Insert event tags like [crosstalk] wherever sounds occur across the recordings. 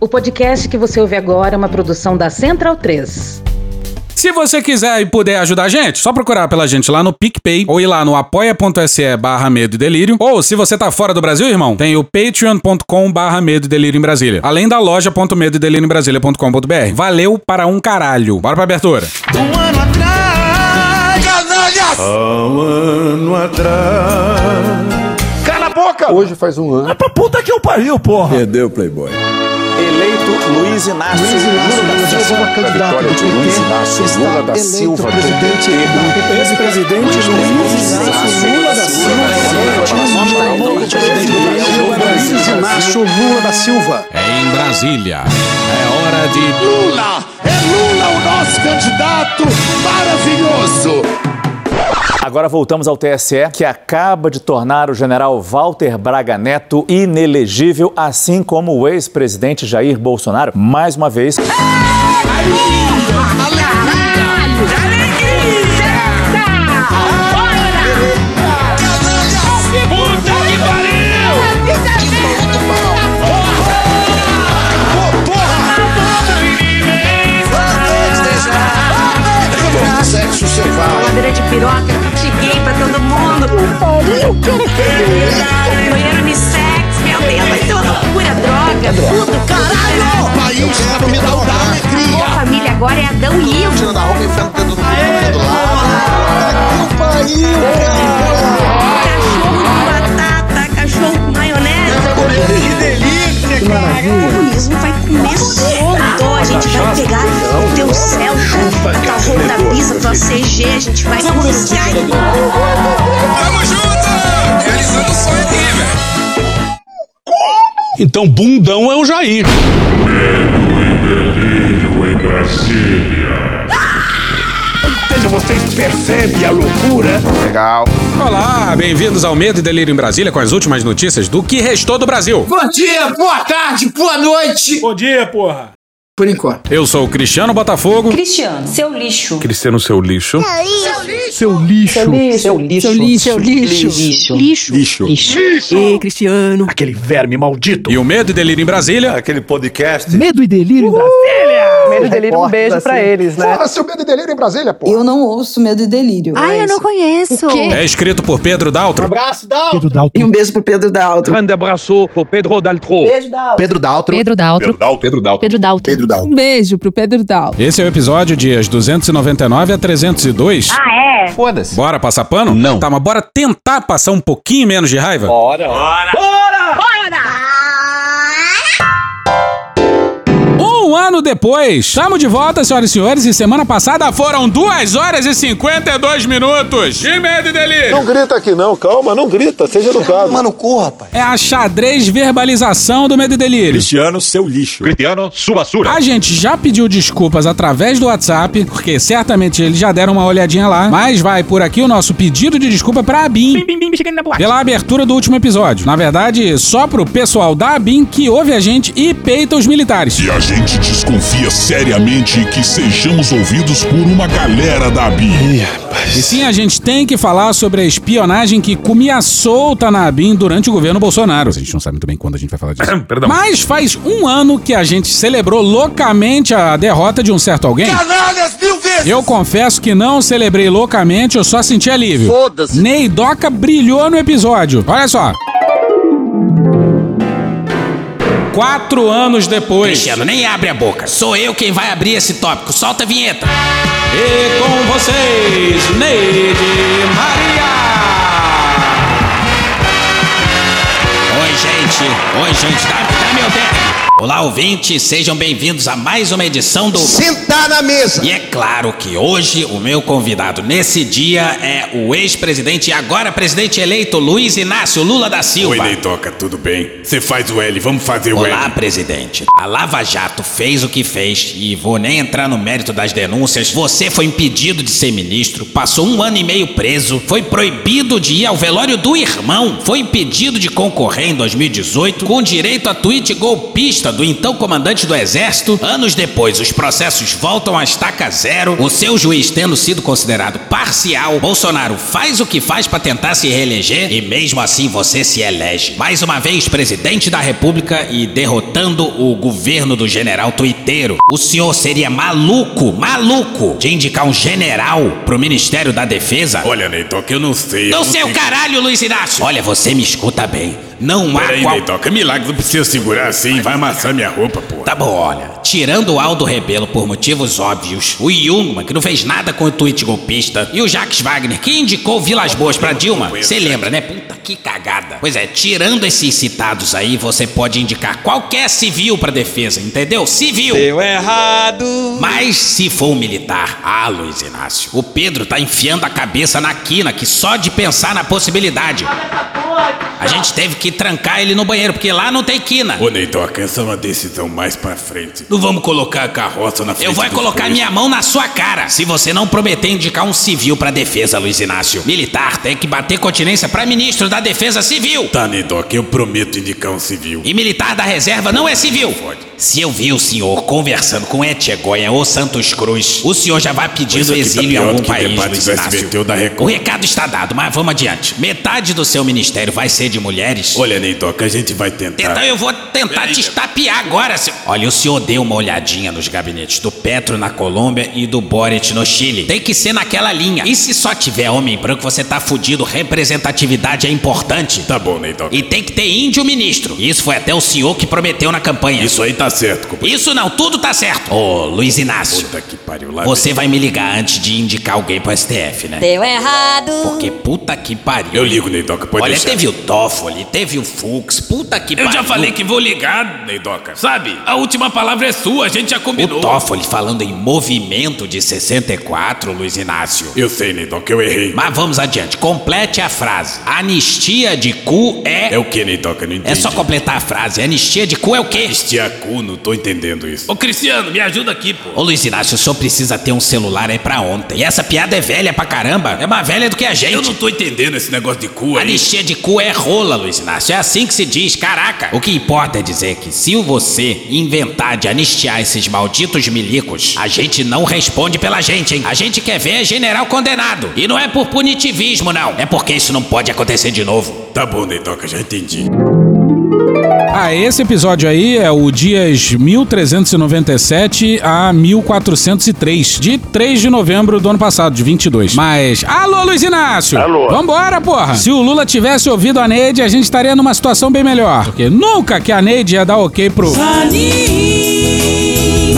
O podcast que você ouve agora é uma produção da Central 3. Se você quiser e puder ajudar a gente, só procurar pela gente lá no PicPay ou ir lá no apoia.se barra medo e delírio. Ou se você tá fora do Brasil, irmão, tem o patreon.com barra medo e delírio em Brasília. Além da loja.medo e delírio em Brasília.com.br. Valeu para um caralho. Bora pra abertura. Um ano atrás, canalhas! Há um ano atrás. Cala a boca! Hoje faz um ano. É pra puta que eu pariu, porra! Perdeu, Playboy. Eleito Luiz Inácio Lula da Silva. Vitória de Luiz Inácio Lula da Silva. Presidente Ex-presidente Luiz Inácio Lula da Luiz Inácio Lula da Silva. É em Brasília. É hora de. Lula! É Lula o nosso candidato maravilhoso! Agora voltamos ao TSE, que acaba de tornar o general Walter Braga Neto inelegível, assim como o ex-presidente Jair Bolsonaro, mais uma vez. De piroca, cheguei pra todo mundo. Banheiro unissex, meu Deus, vai ser uma loucura, droga, tua CG, a gente vai conquistar. Tamo junto! Realizando o sonho aqui, velho. Então, bundão é o Jair. Veja, vocês percebem a loucura? Legal. Olá, bem-vindos ao Medo e Delírio em Brasília com as últimas notícias do que restou do Brasil. Bom dia, boa tarde, boa noite. Bom dia, porra. Por enquanto. Eu sou o Cristiano Botafogo. Cristiano, seu lixo. Cristiano, seu lixo. Seu lixo. Seu lixo. Seu lixo. Lixo. Lixo. Lixo. Ei, Cristiano. Aquele verme maldito. E o Medo e Delírio em Brasília Aquele podcast. Medo e delírio em Brasília. Medo e delírio, um beijo pra eles, né? Porra, seu medo e delírio em Brasília, pô. Eu não ouço Medo e Delírio. Ai, eu não conheço. é escrito por Pedro Daltro. Pedro E Dalton. um beijo pro Pedro Daltro. Grande abraço pro Pedro Daltro. Beijo, Daltro. Pedro Daltro. Pedro Daltro. Pedro Daltro. Pedro Daltro. Pedro Daltro. Um beijo pro Pedro Daltro. Esse é o episódio dias 299 a 302. Ah, é? Foda-se. Bora passar pano? Não. Tá, mas bora tentar passar um pouquinho menos de raiva? Um ano depois, estamos de volta, senhoras e senhores, e semana passada foram 2 horas e 52 minutos de medo e delírio. Não grita aqui não, calma, não grita, seja educado. Mano, cu, rapaz. É a xadrez verbalização do medo e delírio. Cristiano, seu lixo. Cristiano, sua basura. A gente já pediu desculpas através do WhatsApp, porque certamente eles já deram uma olhadinha lá, mas vai por aqui o nosso pedido de desculpa pra Abin pela abertura do último episódio. Na verdade, só pro pessoal da Abin que ouve a gente e peita os militares. E a gente desconfia seriamente que sejamos ouvidos por uma galera da ABIN. E sim, a gente tem que falar sobre a espionagem que comia solta na ABIN durante o governo Bolsonaro. A gente não sabe muito bem quando a gente vai falar disso. [coughs] Perdão. Mas faz um ano que a gente celebrou loucamente a derrota de um certo alguém. Canalhas mil vezes! Eu confesso que não celebrei loucamente, eu só senti alívio. Foda-se. Neidoca brilhou no episódio. Olha só. Quatro anos depois. Cristiano, nem abre a boca. Sou eu quem vai abrir esse tópico. Solta a vinheta. E com vocês, Neide Maria. Oi, gente. Oi, gente. Dá, dá meu dedo. Olá, ouvintes. Sejam bem-vindos a mais uma edição do... Sentar na mesa! E é claro que hoje o meu convidado nesse dia é o ex-presidente e agora presidente eleito Luiz Inácio Lula da Silva. Neitoca, tudo bem? Você faz o L, vamos fazer o Olá, presidente. A Lava Jato fez o que fez e vou nem entrar no mérito das denúncias. Você foi impedido de ser ministro, passou um ano e meio preso, foi proibido de ir ao velório do irmão, foi impedido de concorrer em 2018 com direito a tweet golpista do então comandante do exército. Anos depois, os processos voltam à estaca zero. O seu juiz tendo sido considerado parcial, Bolsonaro faz o que faz para tentar se reeleger e mesmo assim você se elege. Mais uma vez presidente da República e derrotando o governo do general tuiteiro. O senhor seria maluco, maluco de indicar um general pro Ministério da Defesa? Olha, Neitor, que eu não sei. Não sei o caralho, Luiz Inácio. Olha, você me escuta bem. Não há Peraí, qual... Que milagre, não precisa segurar assim, vai amassar minha roupa, pô. Tá bom, olha. Tirando o Aldo Rebelo por motivos óbvios, o Jungmann, que não fez nada com o tweet golpista, e o Jacques Wagner, que indicou Vilas Boas pra Dilma, você lembra, né? Puta que cagada. Pois é, tirando esses citados aí, você pode indicar qualquer civil pra defesa, entendeu? Civil. Deu errado. Mas se for um militar, ah, Luiz Inácio, o Pedro tá enfiando a cabeça na quina que só de pensar na possibilidade. A gente teve que trancar ele no banheiro, porque lá não tem quina. Ô, Neitor, essa é uma decisão mais pra frente. Não vamos colocar a carroça na frente Eu vou colocar minha mão na sua cara se você não prometer indicar um civil pra defesa, Luiz Inácio. Militar tem que bater continência pra ministro da Defesa Civil. Tá, que eu prometo indicar um civil. E militar da reserva não é civil. Se eu vi o senhor conversando com Etchegoia ou Santos Cruz, o senhor já vai pedindo aqui tá exílio em pior algum país, Luiz Inácio. O recado está dado, mas vamos adiante. Metade do seu ministério vai ser de mulheres. Olha, Neitor, que a gente vai tentar. Então eu vou tentar te estapear agora, seu... Olha, o senhor deu uma olhadinha nos gabinetes do Petro na Colômbia e do Boric no Chile. Tem que ser naquela linha. E se só tiver homem branco, você tá fudido. Representatividade é importante. Tá bom, Neitor. E tem que ter índio ministro. Isso foi até o senhor que prometeu na campanha. Isso aí tá certo, companheiro. Isso não, tudo tá certo. Ô, Luiz Inácio. Puta que pariu lá. Você vai me ligar antes de indicar alguém pro STF, né? Deu errado. Porque puta que pariu. Eu ligo, que pode Olha, deixar. teve o Toffoli, teve o Fux, puta que Eu pariu. já falei que vou ligar, Neidoca. Sabe? A última palavra é sua, a gente já combinou. O Toffoli falando em movimento de 64, Luiz Inácio. Eu sei, que eu errei. Mas vamos adiante, complete a frase. Anistia de cu é. É o que, eu não entendi. É só completar a frase. Anistia de cu é o quê? Anistia cu, não tô entendendo isso. Ô, Cristiano, me ajuda aqui, pô. Ô Luiz Inácio, o senhor precisa ter um celular aí pra ontem. E essa piada é velha pra caramba. É mais velha do que a gente. Eu não tô entendendo esse negócio de cu aí. Anistia de cu é rola, Luiz Inácio. É assim que se diz, caraca. O que importa é dizer que se você inventar de anistiar esses malditos milicos, a gente não responde pela gente, hein? A gente quer ver general condenado. E não é por punitivismo, não. É porque isso não pode acontecer de novo. Tá bom, eu já entendi. Ah, esse episódio aí é o dias 1397 a 1403, de 3 de novembro do ano passado, de 22. Mas, alô, Luiz Inácio! Alô. Vambora, porra! Se o Lula tivesse ouvido a Neide, a gente estaria numa situação bem melhor. Porque nunca que a Neide ia dar ok pro...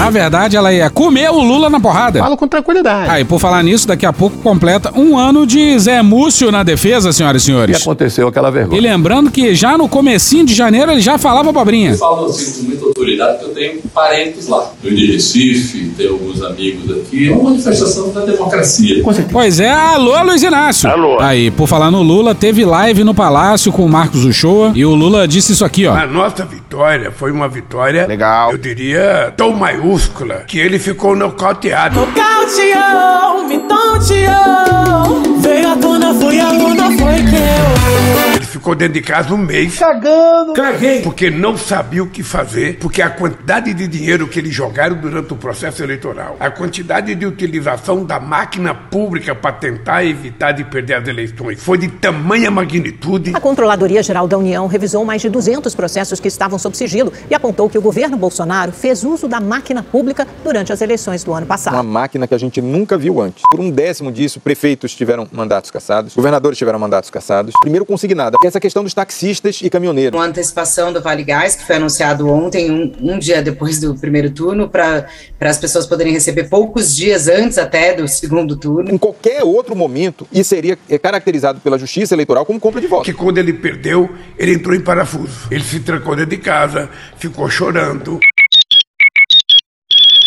Na verdade, ela ia comer o Lula na porrada. Falo com tranquilidade. Ah, e por falar nisso, daqui a pouco completa um ano de Zé Múcio na defesa, senhoras e E senhores. aconteceu aquela E vergonha. lembrando que já no comecinho de janeiro ele já falava abobrinha. falo assim com muita autoridade que eu tenho parentes lá. Eu de Recife, tenho alguns amigos aqui. É uma manifestação da democracia. Pois é, alô Luiz Inácio. Alô. Aí, por falar no Lula, teve live no Palácio com o Marcos Uchoa e o Lula disse isso aqui, ó. A nossa vitória foi uma vitória, Legal. eu diria, tão maiúscula, que ele ficou nocauteado. Nocauteou, me tonteou. Veio à tona, foi a luna, foi que eu. Ficou dentro de casa um mês. Cagando. Caguei. Porque não sabia o que fazer, porque a quantidade de dinheiro que eles jogaram durante o processo eleitoral, a quantidade de utilização da máquina pública para tentar evitar de perder as eleições, foi de tamanha magnitude. A Controladoria Geral da União revisou mais de 200 processos que estavam sob sigilo e apontou que o governo Bolsonaro fez uso da máquina pública durante as eleições do ano passado. Uma máquina que a gente nunca viu antes. Por um décimo disso, prefeitos tiveram mandatos cassados, governadores tiveram mandatos cassados. Primeiro consignada, essa questão dos taxistas e caminhoneiros. Uma antecipação do Vale Gás, que foi anunciado ontem, um, um dia depois do primeiro turno, para as pessoas poderem receber poucos dias antes até do segundo turno. Em qualquer outro momento, isso seria é, caracterizado pela justiça eleitoral como compra de votos. Que quando ele perdeu, ele entrou em parafuso. Ele se trancou dentro de casa, ficou chorando.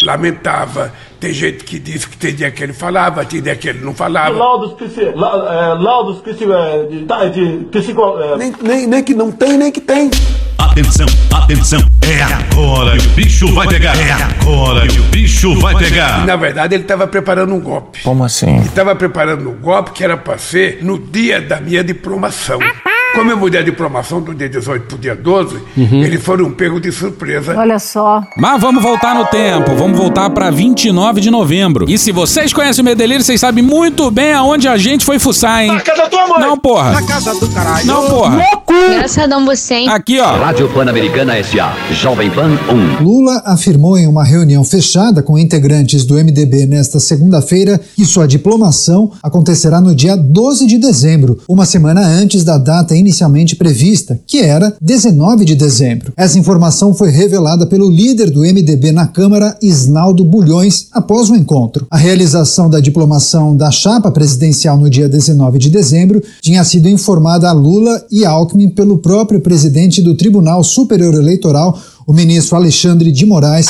Lamentava. Tem gente que disse que tem dia que ele falava, tem dia que ele não falava. Laudos, psi, la, é, laudos psi, é, de, tá, de psico, é. Nem, nem, nem que não tem, nem que tem. Atenção, atenção, é agora que o bicho vai pegar. É agora que o bicho vai E, pegar. na verdade, ele estava preparando um golpe. Como assim? Ele estava preparando um golpe que era para ser no dia da minha diplomação. Como eu mudei a diplomação do dia 18 pro dia 12, eles foram pegos de surpresa. Olha só. Mas vamos voltar no tempo, vamos voltar pra 29 de novembro. E se vocês conhecem o Medelírio, vocês sabem muito bem aonde a gente foi fuçar, hein? Na casa da tua mãe. Não, porra. Na casa do caralho. Não, porra. Engraçadão você, hein? Aqui, ó. Rádio Pan-Americana S.A. Jovem Pan 1. Lula afirmou em uma reunião fechada com integrantes do MDB nesta segunda-feira que sua diplomação acontecerá no dia 12 de dezembro, uma semana antes da data inicialmente prevista, que era 19 de dezembro. Essa informação foi revelada pelo líder do MDB na Câmara, Isnaldo Bulhões, após o encontro. A realização da diplomação da chapa presidencial no dia 19 de dezembro tinha sido informada a Lula e Alckmin pelo próprio presidente do Tribunal Superior Eleitoral, o ministro Alexandre de Moraes,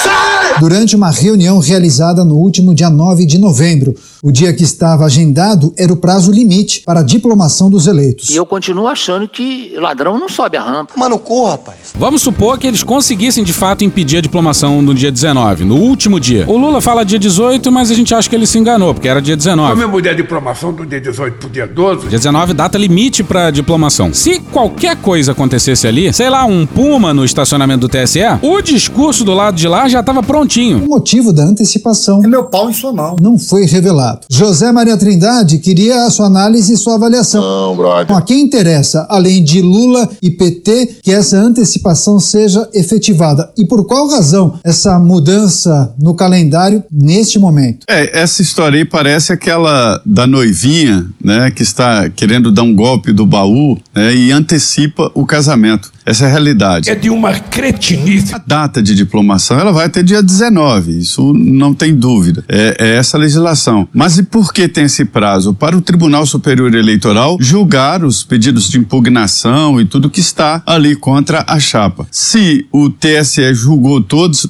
durante uma reunião realizada no último dia 9 de novembro. O dia que estava agendado era o prazo limite para a diplomação dos eleitos. E eu continuo achando que ladrão não sobe a rampa. Mano, corra, rapaz. Vamos supor que eles conseguissem de fato impedir a diplomação no dia 19, no último dia. O Lula fala dia 18, mas a gente acha que ele se enganou, porque era dia 19. Como eu mudei a diplomação do dia 18 pro dia 12, Dia 19, data limite pra diplomação. Se qualquer coisa acontecesse ali, sei lá, um puma no estacionamento do TSE, o discurso do lado de lá já tava prontinho. O motivo da antecipação É meu pau em sua mão. não foi revelado. José Maria Trindade queria a sua análise e sua avaliação. Não, brother. A quem interessa, além de Lula e PT, que essa antecipação seja efetivada? E por qual razão essa mudança no calendário neste momento? É, essa história aí parece aquela da noivinha, né, que está querendo dar um golpe do baú, né, e antecipa o casamento. Essa é a realidade. é de uma cretinice. A data de diplomação ela vai até dia 19, isso não tem dúvida. É, é essa legislação. Mas e por que tem esse prazo? Para o Tribunal Superior Eleitoral julgar os pedidos de impugnação e tudo que está ali contra a chapa. Se o TSE julgou todos,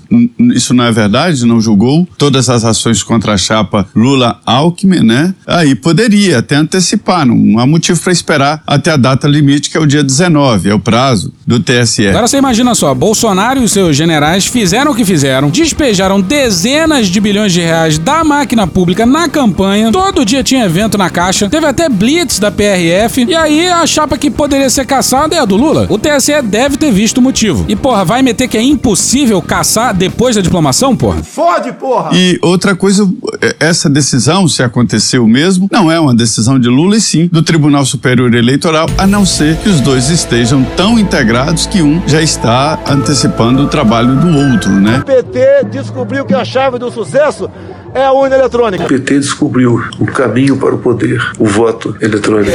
isso não é verdade, não julgou todas as ações contra a chapa Lula-Alckmin, né? Aí poderia até antecipar, não há motivo para esperar até a data limite, que é o dia 19, é o prazo do TSE. Agora você imagina só, Bolsonaro e os seus generais fizeram o que fizeram, despejaram dezenas de bilhões de reais da máquina pública na campanha, todo dia tinha evento na caixa, teve até blitz da PRF, e aí a chapa que poderia ser caçada é a do Lula. O TSE deve ter visto o motivo. E porra, vai meter que é impossível caçar depois da diplomação, porra? Fode, porra! E outra coisa, é, essa decisão, se aconteceu mesmo, não é uma decisão de Lula e sim do Tribunal Superior Eleitoral, a não ser que os dois estejam tão integrados que um já está antecipando o trabalho do outro, né? O PT descobriu que a chave do sucesso é a urna eletrônica. O PT descobriu o caminho para o poder, o voto eletrônico.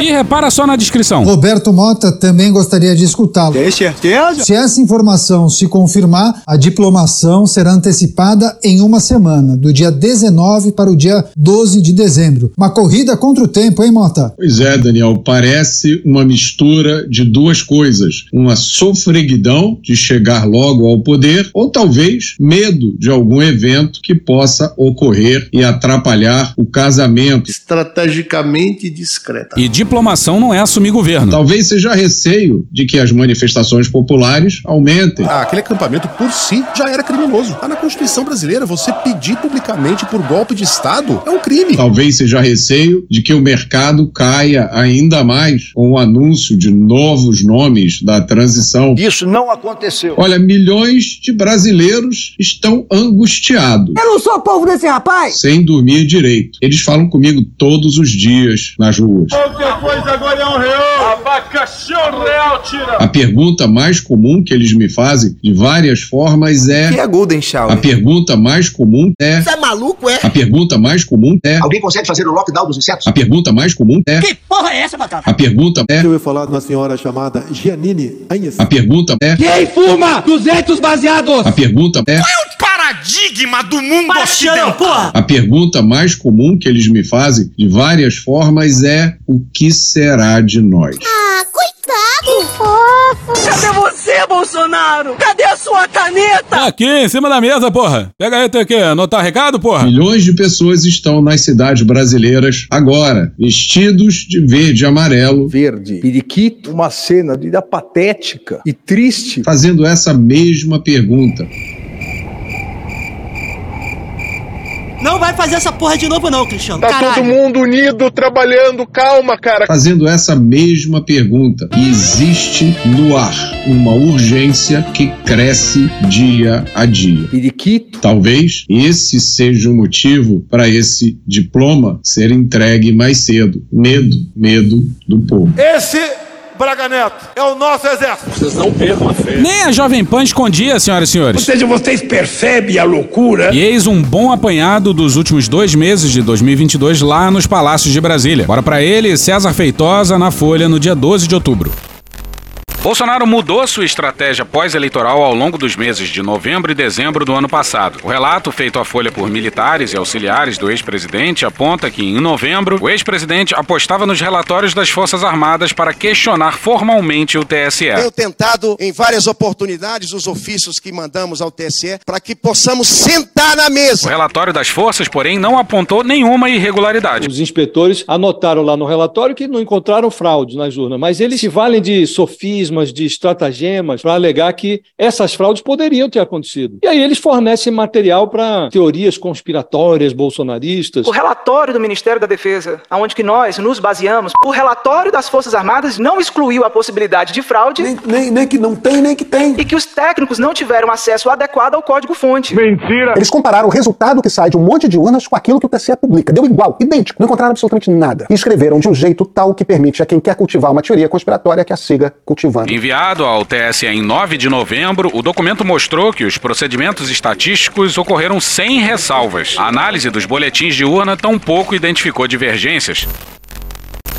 E repara só na descrição. Roberto Mota também gostaria de escutá-lo. Tem certeza? Se essa informação se confirmar, a diplomação será antecipada em uma semana, do dia 19 para o dia 12 de dezembro. Uma corrida contra o tempo, hein, Mota? Pois é, Daniel, parece uma mistura de duas coisas. Uma sofreguidão de chegar logo ao poder, ou talvez medo de algum evento que possa ocorrer e atrapalhar o casamento. Estrategicamente discreta. E diplomação não é assumir governo. Talvez seja receio de que as manifestações populares aumentem. Ah, aquele acampamento por si já era criminoso. Tá na Constituição brasileira, você pedir publicamente por golpe de Estado é um crime. Talvez seja receio de que o mercado caia ainda mais com o anúncio de novos nomes da transição. Isso não aconteceu. Olha, milhões de brasileiros estão angustiados, Eu não sou povo desse rapaz! sem dormir direito. Eles falam comigo todos os dias nas ruas. Qualquer coisa agora é um real. Abacaxi é um real, tira. A pergunta mais comum que eles me fazem de várias formas é. Que é Golden Shower? A pergunta mais comum é. Você é maluco, é? A pergunta mais comum é. Alguém consegue fazer o lockdown dos insetos? A pergunta mais comum é. Que porra é essa, Batata? A pergunta é. Eu ia falar de uma senhora chamada Giannini Agnes. A pergunta é. Quem fuma 200 baseados? A pergunta é. o paradigma do mundo Paixão, porra! A pergunta mais comum que eles me fazem de várias formas é: o que será de nós? Ah, coitado! Fofo! Cadê você, Bolsonaro? Cadê a sua caneta? Aqui, em cima da mesa, porra. Pega aí, tem que anotar recado, porra. Milhões de pessoas estão nas cidades brasileiras agora, vestidos de verde e amarelo, Verde, periquito, uma cena de vida patética e triste. fazendo essa mesma pergunta. Não vai fazer essa porra de novo, não, Cristiano. Tá Caralho. todo mundo unido, trabalhando, calma, cara. Fazendo essa mesma pergunta. Existe no ar uma urgência que cresce dia a dia. Periquito. Talvez esse seja o motivo para esse diploma ser entregue mais cedo. Medo, medo do povo. Esse Braga Neto é o nosso exército. Vocês não percam a fé. Nem a Jovem Pan escondia, senhoras e Ou senhores. seja, vocês percebem a loucura? E eis um bom apanhado dos últimos dois meses de 2022 lá nos palácios de Brasília. Bora pra ele, César Feitosa, na Folha, no dia 12 de outubro. Bolsonaro mudou sua estratégia pós-eleitoral ao longo dos meses de novembro e dezembro do ano passado. O relato feito à Folha por militares e auxiliares do ex-presidente aponta que, em novembro, o ex-presidente apostava nos relatórios das Forças Armadas para questionar formalmente o TSE. Tenho tentado em várias oportunidades os ofícios que mandamos ao TSE para que possamos sentar na O mesa. relatório das forças, porém, não apontou nenhuma irregularidade. Os inspetores anotaram lá no relatório que não encontraram fraudes nas urnas, mas eles se valem de sofismas, de estratagemas para alegar que essas fraudes poderiam ter acontecido. E aí eles fornecem material para teorias conspiratórias bolsonaristas. O relatório do Ministério da Defesa, aonde que nós nos baseamos, o relatório das Forças Armadas não excluiu a possibilidade de fraude. Nem, nem, nem que não tem, nem que tem. E que os técnicos não tiveram acesso adequado ao código-fonte. Mentira. Eles compararam o resultado que sai de um monte de urnas com aquilo que o TSE publica. Deu igual, idêntico. Não encontraram absolutamente nada. E escreveram de um jeito tal que permite a quem quer cultivar uma teoria conspiratória que a siga cultivando. Enviado ao TSE em 9 de novembro, o documento mostrou que os procedimentos estatísticos ocorreram sem ressalvas. A análise dos boletins de urna tampouco identificou divergências.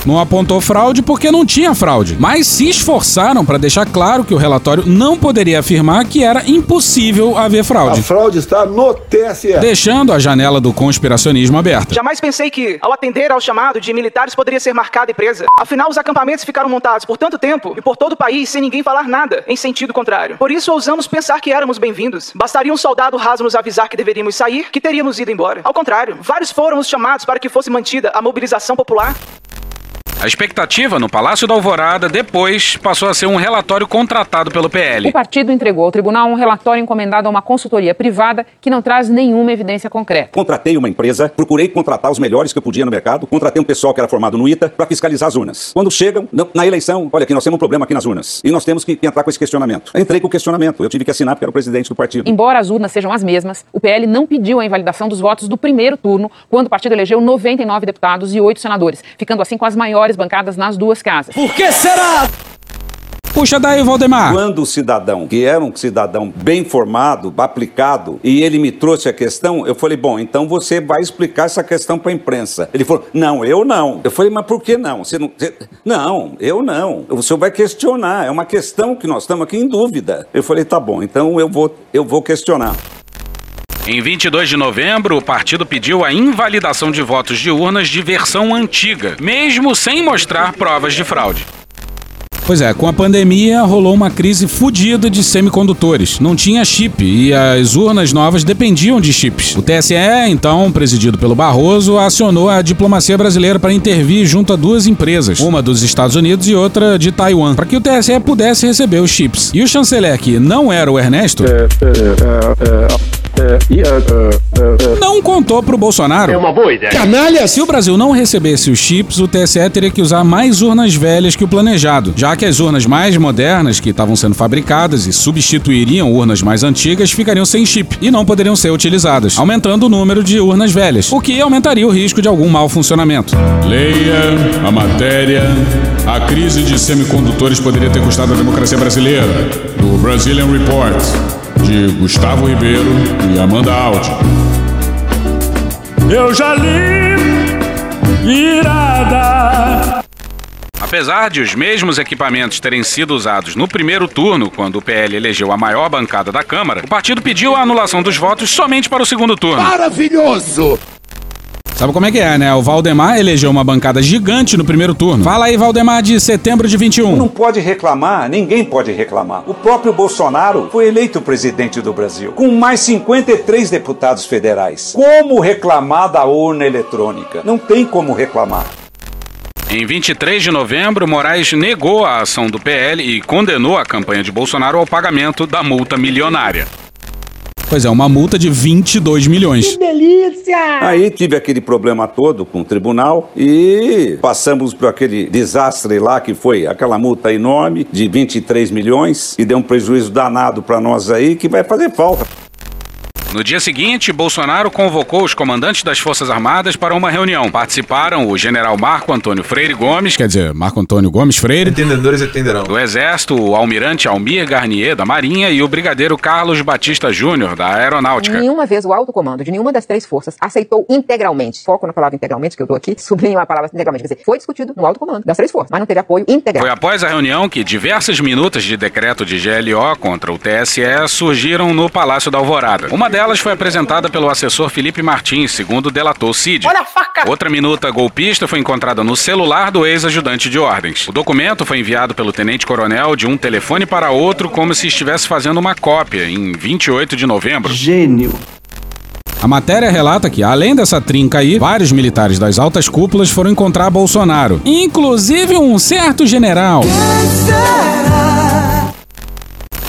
Não apontou fraude porque não tinha fraude, mas se esforçaram para deixar claro que o relatório não poderia afirmar que era impossível haver fraude. A fraude está no TSE. Deixando a janela do conspiracionismo aberta. Jamais pensei que, ao atender ao chamado de militares, poderia ser marcada e presa. Afinal, os acampamentos ficaram montados por tanto tempo e por todo o país sem ninguém falar nada, em sentido contrário. Por isso, ousamos pensar que éramos bem-vindos. Bastaria um soldado raso nos avisar que deveríamos sair, que teríamos ido embora. Ao contrário, vários foram os chamados para que fosse mantida a mobilização popular. A expectativa no Palácio da Alvorada depois passou a ser um relatório contratado pelo O PL. partido entregou ao tribunal um relatório encomendado a uma consultoria privada que não traz nenhuma evidência concreta. Contratei uma empresa, procurei contratar os melhores que eu podia no mercado, contratei um pessoal que era formado no ITA para fiscalizar as urnas. Quando chegam na- na eleição, olha aqui, nós temos um problema aqui nas urnas e nós temos que entrar com esse questionamento. Eu entrei com o questionamento, eu tive que assinar porque era o presidente do partido. Embora as urnas sejam as mesmas, o PL não pediu a invalidação dos votos do primeiro turno, quando o partido elegeu 99 deputados e 8 senadores, ficando assim com as maiores bancadas nas duas casas. Por que será? Puxa daí, Valdemar. Quando o cidadão, que era um cidadão bem formado, aplicado, e ele me trouxe a questão, eu falei, bom, então você vai explicar essa questão para a imprensa. Ele falou, não, eu não. Eu falei, mas por que não? Você não, você- não, eu não. O senhor vai questionar, é uma questão que nós estamos aqui em dúvida. Eu falei, tá bom, então eu vou, eu vou questionar. Em 22 de novembro, o partido pediu a invalidação de votos de urnas de versão antiga, mesmo sem mostrar provas de fraude. Pois é, com a pandemia rolou uma crise fodida de semicondutores. Não tinha chip e as urnas novas dependiam de chips. O TSE, então, presidido pelo Barroso, acionou a diplomacia brasileira para intervir junto a duas empresas, uma dos Estados Unidos e outra de Taiwan, para que o TSE pudesse receber os chips. E o chanceler, que não era o Ernesto, não contou pro Bolsonaro. É uma boa ideia. Canalha! Se o Brasil não recebesse os chips, o TSE teria que usar mais urnas velhas que o planejado, já que as urnas mais modernas que estavam sendo fabricadas e substituiriam urnas mais antigas ficariam sem chip e não poderiam ser utilizadas, aumentando o número de urnas velhas, o que aumentaria o risco de algum mau funcionamento. Leia a matéria. A crise de semicondutores poderia ter custado a democracia brasileira, do Brazilian Report, de Gustavo Ribeiro e Amanda Aldi. Eu já li, irada. Apesar de os mesmos equipamentos terem sido usados no primeiro turno, quando o PL elegeu a maior bancada da Câmara, o partido pediu a anulação dos votos somente para o segundo turno. Maravilhoso! Sabe como é que é, né? O Valdemar elegeu uma bancada gigante no primeiro turno. Fala aí, Valdemar, de setembro de 21. Não pode reclamar, ninguém pode reclamar. O próprio Bolsonaro foi eleito presidente do Brasil, com mais 53 deputados federais. Como reclamar da urna eletrônica? Não tem como reclamar. Em 23 de novembro, Moraes negou a ação do PL e condenou a campanha de Bolsonaro ao pagamento da multa milionária. Pois é, uma multa de 22 milhões. delícia! Aí tive aquele problema todo com o tribunal e passamos por aquele desastre lá que foi aquela multa enorme de 23 milhões e deu um prejuízo danado para nós aí que vai fazer falta. No dia seguinte, Bolsonaro convocou os comandantes das Forças Armadas para uma reunião. Participaram o general Marco Antônio Freire Gomes, quer dizer, Marco Antônio Gomes Freire. Entendedores entenderão. Do Exército, o almirante Almir Garnier, da Marinha, e o brigadeiro Carlos Batista Júnior, da Aeronáutica. Nenhuma vez o alto comando de nenhuma das três forças aceitou integralmente, foco na palavra integralmente, que eu dou aqui, [laughs] sublinho a palavra integralmente, quer dizer, foi discutido no alto comando das três forças, mas não teve apoio integral. Foi após a reunião que diversas minutas de decreto de GLO contra o TSE surgiram no Palácio da Alvorada. Uma delas foi apresentada pelo assessor Felipe Martins, segundo delatou Cid. Olha a faca! Outra minuta golpista foi encontrada no celular do ex-ajudante de ordens. O documento foi enviado pelo tenente-coronel de um telefone para outro como se estivesse fazendo uma cópia em 28 de novembro. Gênio. A matéria relata que, além dessa trinca aí, vários militares das altas cúpulas foram encontrar Bolsonaro, inclusive um certo general.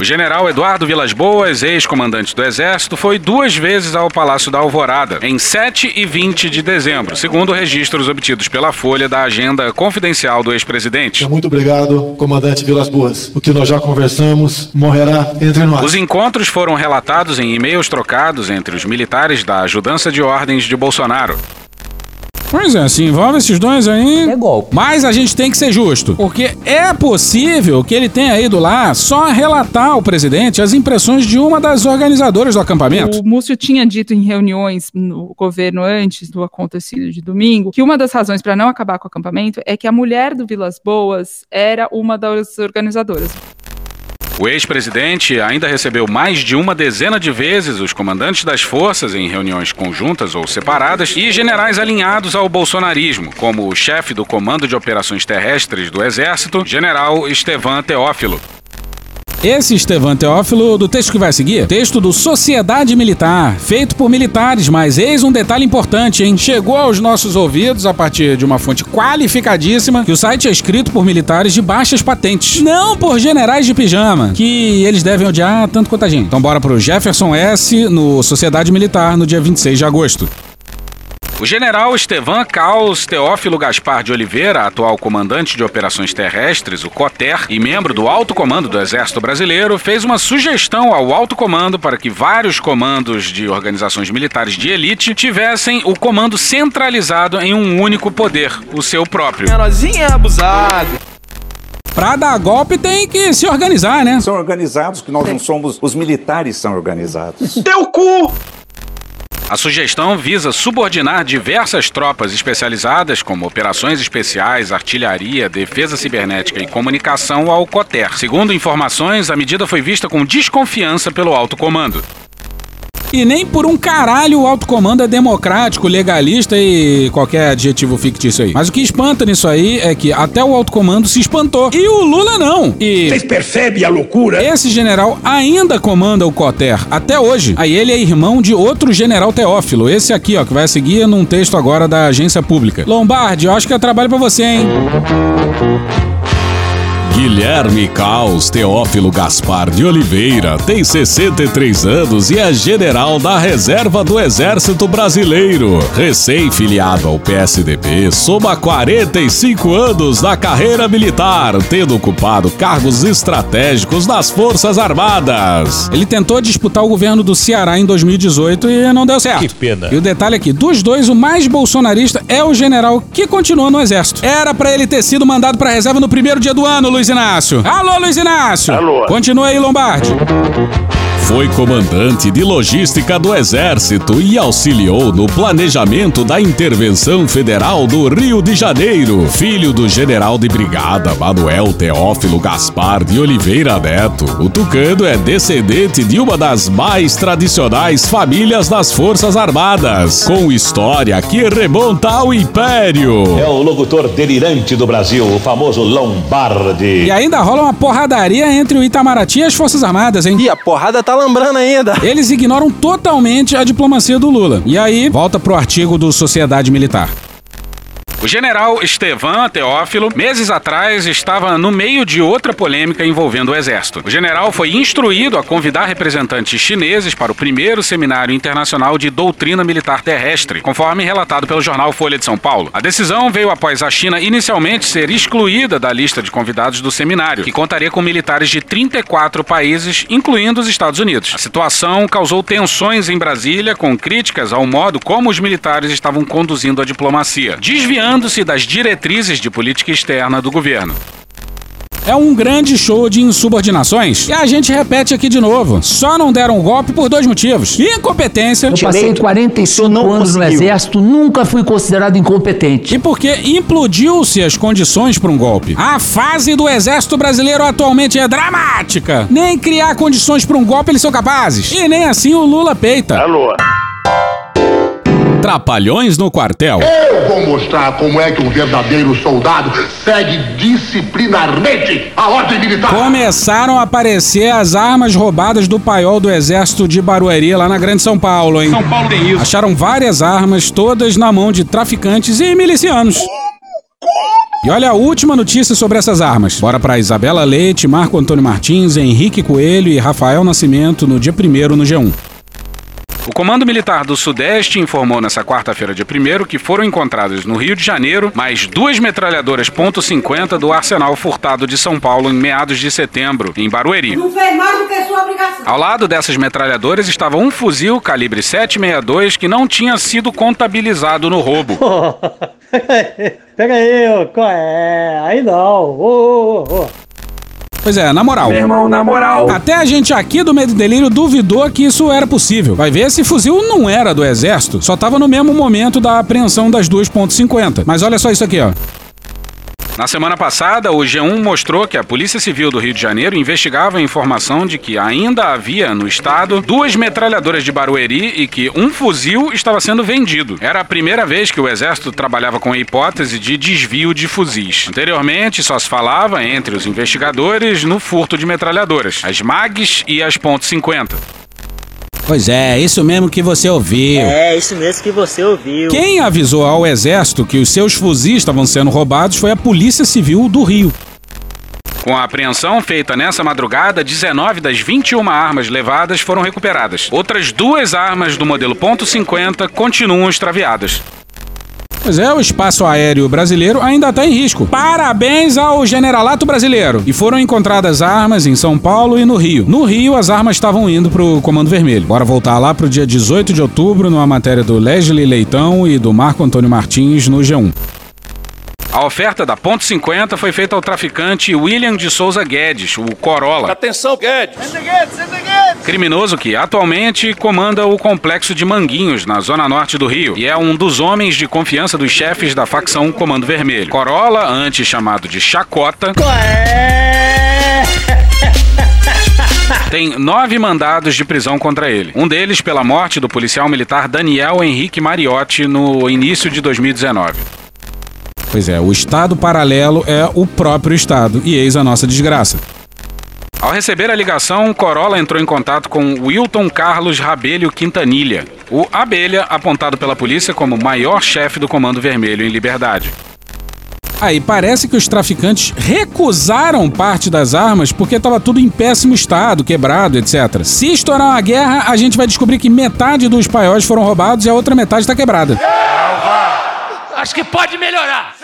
O general Eduardo Vilas Boas, ex-comandante do Exército, foi duas vezes ao Palácio da Alvorada, em 7 e 20 de dezembro, segundo registros obtidos pela Folha da agenda confidencial do ex-presidente. Muito obrigado, comandante Vilas Boas. O que nós já conversamos morrerá entre nós. Os encontros foram relatados em e-mails trocados entre os militares da ajudança de ordens de Bolsonaro. Pois é, se envolve esses dois aí. É golpe. Mas a gente tem que ser justo. Porque é possível que ele tenha ido lá só relatar ao presidente as impressões de uma das organizadoras do acampamento. O Múcio tinha dito em reuniões no governo antes do acontecido de domingo que uma das razões para não acabar com o acampamento é que a mulher do Vilas Boas era uma das organizadoras. O ex-presidente ainda recebeu mais de uma dezena de vezes os comandantes das forças em reuniões conjuntas ou separadas e generais alinhados ao bolsonarismo, como o chefe do Comando de Operações Terrestres do Exército, general Estevan Teófilo. Esse Estevan Teófilo, do texto que vai seguir, texto do Sociedade Militar, feito por militares, mas eis um detalhe importante, hein? Chegou aos nossos ouvidos a partir de uma fonte qualificadíssima que o site é escrito por militares de baixas patentes, não por generais de pijama, que eles devem odiar tanto quanto a gente. Então bora pro Jefferson S. no Sociedade Militar no dia 26 de agosto. O general Estevan Caos Teófilo Gaspar de Oliveira, atual comandante de operações terrestres, o COTER, e membro do alto comando do Exército Brasileiro, fez uma sugestão ao alto comando para que vários comandos de organizações militares de elite tivessem o comando centralizado em um único poder, o seu próprio. Menorzinho é abusado. Pra dar golpe tem que se organizar, né? São organizados, que nós não somos. Os militares são organizados. Teu cu! A sugestão visa subordinar diversas tropas especializadas, como operações especiais, artilharia, defesa cibernética e comunicação, ao COTER. Segundo informações, a medida foi vista com desconfiança pelo alto comando. E nem por um caralho o alto comando é democrático, legalista e qualquer adjetivo fictício aí. Mas o que espanta nisso aí é que até o alto comando se espantou. E o Lula não. E. Vocês percebem a loucura? Esse general ainda comanda o COTER, até hoje. Aí ele é irmão de outro general Teófilo. Esse aqui, ó, que vai seguir num texto agora da agência pública. Lombardi, eu acho que é trabalho pra você, hein? Guilherme Caos Teófilo Gaspar de Oliveira tem 63 anos e é general da Reserva do Exército Brasileiro. Recém-filiado ao PSDB, soma 45 anos na carreira militar, tendo ocupado cargos estratégicos nas Forças Armadas. Ele tentou disputar o governo do Ceará em 2018 e não deu certo. Que pena. E o detalhe aqui, dos dois, o mais bolsonarista é o general que continua no exército. Era pra ele ter sido mandado pra reserva no primeiro dia do ano, Luiz Inácio. Alô, Luiz Inácio. Alô. Continua aí, Lombardi. Foi comandante de logística do Exército e auxiliou no planejamento da intervenção federal do Rio de Janeiro. Filho do general de brigada Manuel Teófilo Gaspar de Oliveira Neto, o Tucano é descendente de uma das mais tradicionais famílias das Forças Armadas, com história que remonta ao Império. É o locutor delirante do Brasil, o famoso Lombardi. E ainda rola uma porradaria entre o Itamaraty e as Forças Armadas, hein? E a porrada tá ainda. Eles ignoram totalmente a diplomacia do Lula. E aí, volta pro artigo do Sociedade Militar. O general Estevan Teófilo, meses atrás, estava no meio de outra polêmica envolvendo o exército. O general foi instruído a convidar representantes chineses para o primeiro seminário internacional de doutrina militar terrestre, conforme relatado pelo jornal Folha de São Paulo. A decisão veio após a China inicialmente ser excluída da lista de convidados do seminário, que contaria com militares de 34 países, incluindo os Estados Unidos. A situação causou tensões em Brasília, com críticas ao modo como os militares estavam conduzindo a diplomacia, desviando desviando-se das diretrizes de política externa do governo. É um grande show de insubordinações. E a gente repete aqui de novo. Só não deram um golpe por dois motivos. Incompetência. Eu passei 45 anos no exército, nunca fui considerado incompetente. E porque implodiu-se as condições para um golpe. A fase do exército brasileiro atualmente é dramática. Nem criar condições para um golpe eles são capazes. E nem assim o Lula peita. Alô. Trapalhões no quartel. Eu vou mostrar como é que um verdadeiro soldado segue disciplinarmente a ordem militar. Começaram a aparecer as armas roubadas do paiol do exército de Barueri lá na Grande São Paulo, hein? São Paulo tem isso. Acharam várias armas, todas na mão de traficantes e milicianos. E olha a última notícia sobre essas armas. Bora para Isabela Leite, Marco Antônio Martins, Henrique Coelho e Rafael Nascimento no dia 1 no G1. O Comando Militar do Sudeste informou nessa quarta-feira, dia 1 que foram encontradas no Rio de Janeiro mais duas metralhadoras .50 do arsenal furtado de São Paulo em meados de setembro, em Barueri. Não fez mais do que sua obrigação. Ao lado dessas metralhadoras estava um fuzil calibre 762 que não tinha sido contabilizado no roubo. [laughs] Pega aí, ô, qual é? Aí não. Ô, ô, ô. Pois é, na moral. Meu irmão, na moral. Até a gente aqui do Medo e Delírio duvidou que isso era possível. Vai ver, esse fuzil não era do exército, só tava no mesmo momento da apreensão das 2.50. Mas olha só isso aqui, ó. Na semana passada, o G1 mostrou que a Polícia Civil do Rio de Janeiro investigava a informação de que ainda havia no estado duas metralhadoras de Barueri e que um fuzil estava sendo vendido. Era a primeira vez que o Exército trabalhava com a hipótese de desvio de fuzis. Anteriormente, só se falava entre os investigadores no furto de metralhadoras, as MAGs e as .50. Pois é, isso mesmo que você ouviu. É, isso mesmo que você ouviu. Quem avisou ao exército que os seus fuzis estavam sendo roubados foi a Polícia Civil do Rio. Com a apreensão feita nessa madrugada, 19 das 21 armas levadas foram recuperadas. Outras duas armas do modelo .50 continuam extraviadas. Pois é, o espaço aéreo brasileiro ainda está em risco. Parabéns ao generalato brasileiro. E foram encontradas armas em São Paulo e no Rio. No Rio, as armas estavam indo pro Comando Vermelho. Bora voltar lá pro dia 18 de outubro, numa matéria do Leslie Leitão e do Marco Antônio Martins no G1. A oferta da Ponto 50 foi feita ao traficante William de Souza Guedes, o Corolla. Atenção, Guedes. Criminoso que atualmente comanda o complexo de Manguinhos, na zona norte do Rio, e é um dos homens de confiança dos chefes da facção Comando Vermelho. Corolla, antes chamado de Chacota. [laughs] Tem nove mandados de prisão contra ele. Um deles pela morte do policial militar Daniel Henrique Mariotti no início de 2019. Pois é, o Estado paralelo é o próprio Estado, e eis a nossa desgraça. Ao receber a ligação, Corolla entrou em contato com Wilton Carlos Rabelho Quintanilha, o Abelha apontado pela polícia como maior chefe do Comando Vermelho em Liberdade. Aí parece que os traficantes recusaram parte das armas porque estava tudo em péssimo estado, quebrado, etc. Se estourar uma guerra, a gente vai descobrir que metade dos paióis foram roubados e a outra metade está quebrada. Acho que pode melhorar.